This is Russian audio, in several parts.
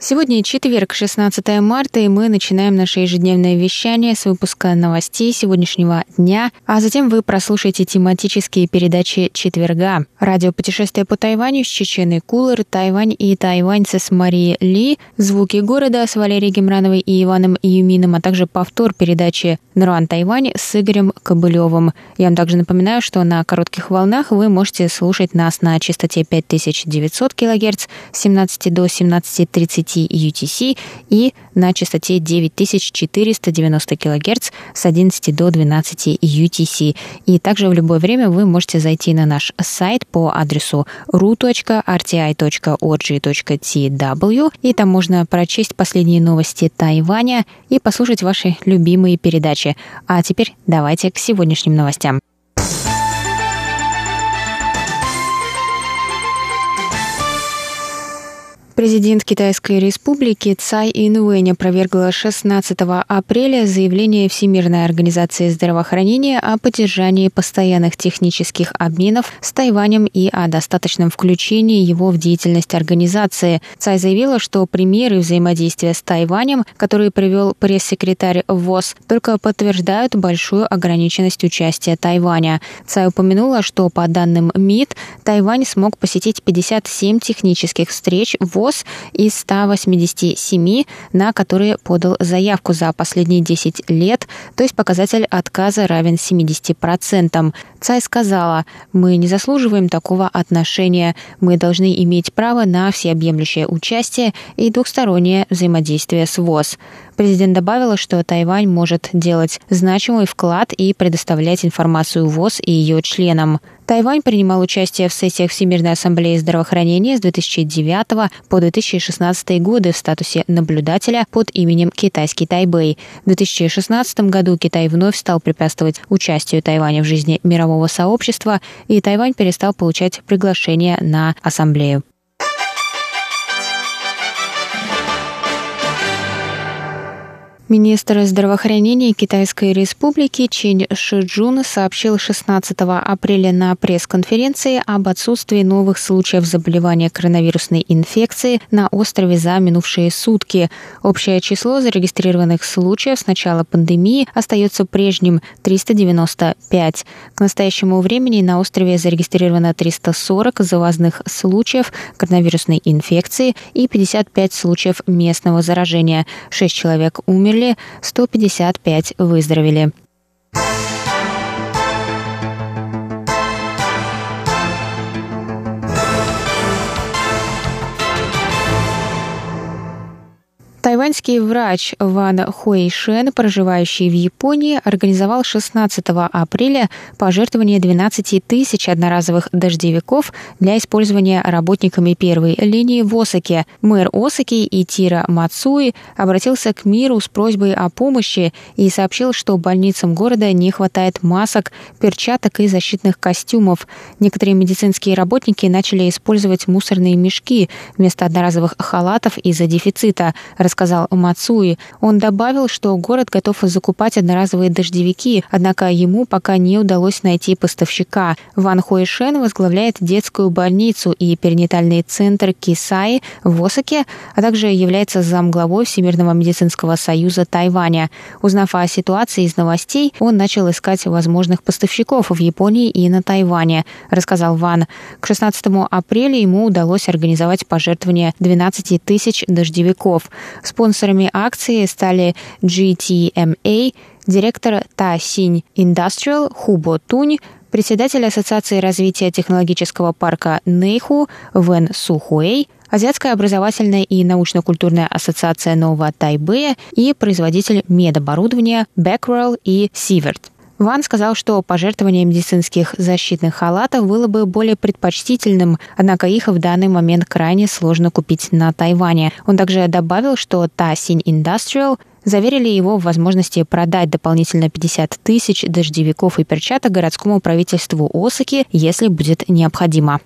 Сегодня четверг, 16 марта, и мы начинаем наше ежедневное вещание с выпуска новостей сегодняшнего дня, а затем вы прослушаете тематические передачи четверга. Радио «Путешествие по Тайваню» с Чеченой Кулер, Тайвань и тайваньцы с Марией Ли, «Звуки города» с Валерией Гемрановой и Иваном Юмином, а также повтор передачи «Наруан Тайвань» с Игорем Кобылевым. Я вам также напоминаю, что на коротких волнах вы можете слушать нас на частоте 5900 кГц с 17 до 17.30 UTC и на частоте 9490 кГц с 11 до 12 UTC. И также в любое время вы можете зайти на наш сайт по адресу ru.rti.org.tw и там можно прочесть последние новости Тайваня и послушать ваши любимые передачи. А теперь давайте к сегодняшним новостям. Президент Китайской республики Цай Инуэнь опровергла 16 апреля заявление Всемирной организации здравоохранения о поддержании постоянных технических обменов с Тайванем и о достаточном включении его в деятельность организации. Цай заявила, что примеры взаимодействия с Тайванем, которые привел пресс-секретарь ВОЗ, только подтверждают большую ограниченность участия Тайваня. Цай упомянула, что по данным МИД Тайвань смог посетить 57 технических встреч ВОЗ ВОЗ из 187, на которые подал заявку за последние 10 лет, то есть показатель отказа равен 70%. Цай сказала, мы не заслуживаем такого отношения, мы должны иметь право на всеобъемлющее участие и двухстороннее взаимодействие с ВОЗ. Президент добавила, что Тайвань может делать значимый вклад и предоставлять информацию ВОЗ и ее членам. Тайвань принимал участие в сессиях Всемирной ассамблеи здравоохранения с 2009 по 2016 годы в статусе наблюдателя под именем Китайский Тайбэй. В 2016 году Китай вновь стал препятствовать участию Тайваня в жизни мирового сообщества, и Тайвань перестал получать приглашение на ассамблею. Министр здравоохранения Китайской Республики Чинь Шиджун сообщил 16 апреля на пресс-конференции об отсутствии новых случаев заболевания коронавирусной инфекции на острове за минувшие сутки. Общее число зарегистрированных случаев с начала пандемии остается прежним – 395. К настоящему времени на острове зарегистрировано 340 завозных случаев коронавирусной инфекции и 55 случаев местного заражения. Шесть человек умерли умерли, 155 выздоровели. Тайваньский врач Ван Хуэйшен, проживающий в Японии, организовал 16 апреля пожертвование 12 тысяч одноразовых дождевиков для использования работниками первой линии в Осаке. Мэр Осаки Итира Мацуи обратился к миру с просьбой о помощи и сообщил, что больницам города не хватает масок, перчаток и защитных костюмов. Некоторые медицинские работники начали использовать мусорные мешки вместо одноразовых халатов из-за дефицита, сказал Мацуи. Он добавил, что город готов закупать одноразовые дождевики, однако ему пока не удалось найти поставщика. Ван Хуэшен возглавляет детскую больницу и перинатальный центр Кисаи в Осаке, а также является замглавой Всемирного медицинского союза Тайваня. Узнав о ситуации из новостей, он начал искать возможных поставщиков в Японии и на Тайване, рассказал Ван. К 16 апреля ему удалось организовать пожертвование 12 тысяч дождевиков. Спонсорами акции стали GTMA, директор Та Синь Industrial Хубо Тунь, председатель Ассоциации развития технологического парка Нейху Вен Сухуэй, Азиатская образовательная и научно-культурная ассоциация Нового Тайбэя и производитель медоборудования Becquerel и Сиверт. Ван сказал, что пожертвование медицинских защитных халатов было бы более предпочтительным, однако их в данный момент крайне сложно купить на Тайване. Он также добавил, что Тасинь Industrial заверили его в возможности продать дополнительно 50 тысяч дождевиков и перчаток городскому правительству Осаки, если будет необходимо.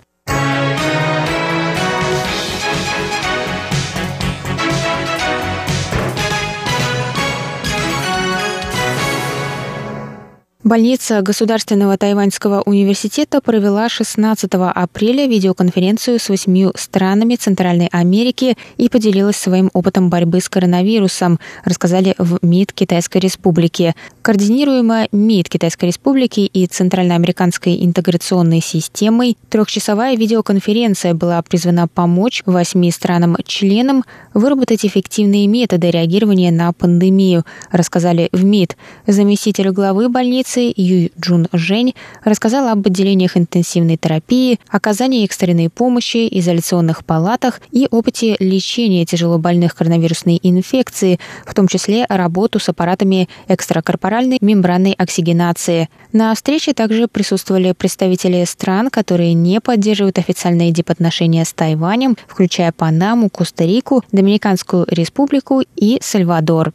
Больница Государственного тайваньского университета провела 16 апреля видеоконференцию с восьмью странами Центральной Америки и поделилась своим опытом борьбы с коронавирусом, рассказали в МИД Китайской Республики. Координируемая МИД Китайской Республики и Центральноамериканской интеграционной системой трехчасовая видеоконференция была призвана помочь восьми странам-членам выработать эффективные методы реагирования на пандемию, рассказали в МИД. Заместитель главы больницы больницы Ю Джун Жень рассказала об отделениях интенсивной терапии, оказании экстренной помощи, изоляционных палатах и опыте лечения тяжелобольных коронавирусной инфекции, в том числе работу с аппаратами экстракорпоральной мембранной оксигенации. На встрече также присутствовали представители стран, которые не поддерживают официальные дипотношения с Тайванем, включая Панаму, Коста-Рику, Доминиканскую республику и Сальвадор.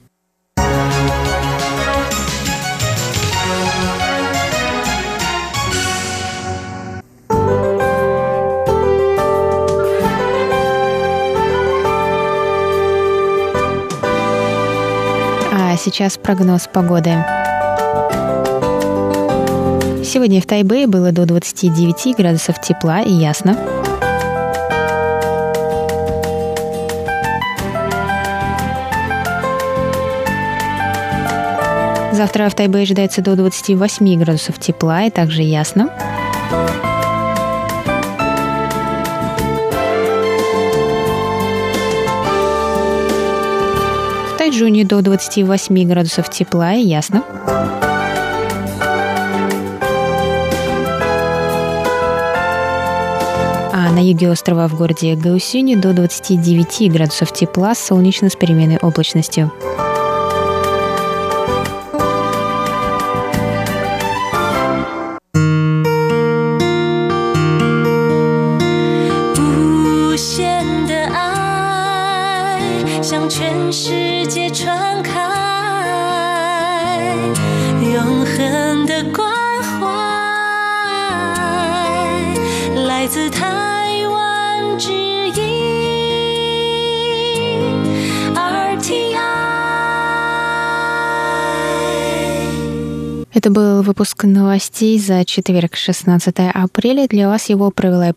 Сейчас прогноз погоды. Сегодня в Тайбэе было до 29 градусов тепла и ясно. Завтра в Тайбэе ожидается до 28 градусов тепла и также ясно. Тайджуне до 28 градусов тепла и ясно. А на юге острова в городе Гаусюни до 29 градусов тепла солнечно с переменной облачностью. Это был выпуск новостей за четверг, 16 апреля. Для вас его провела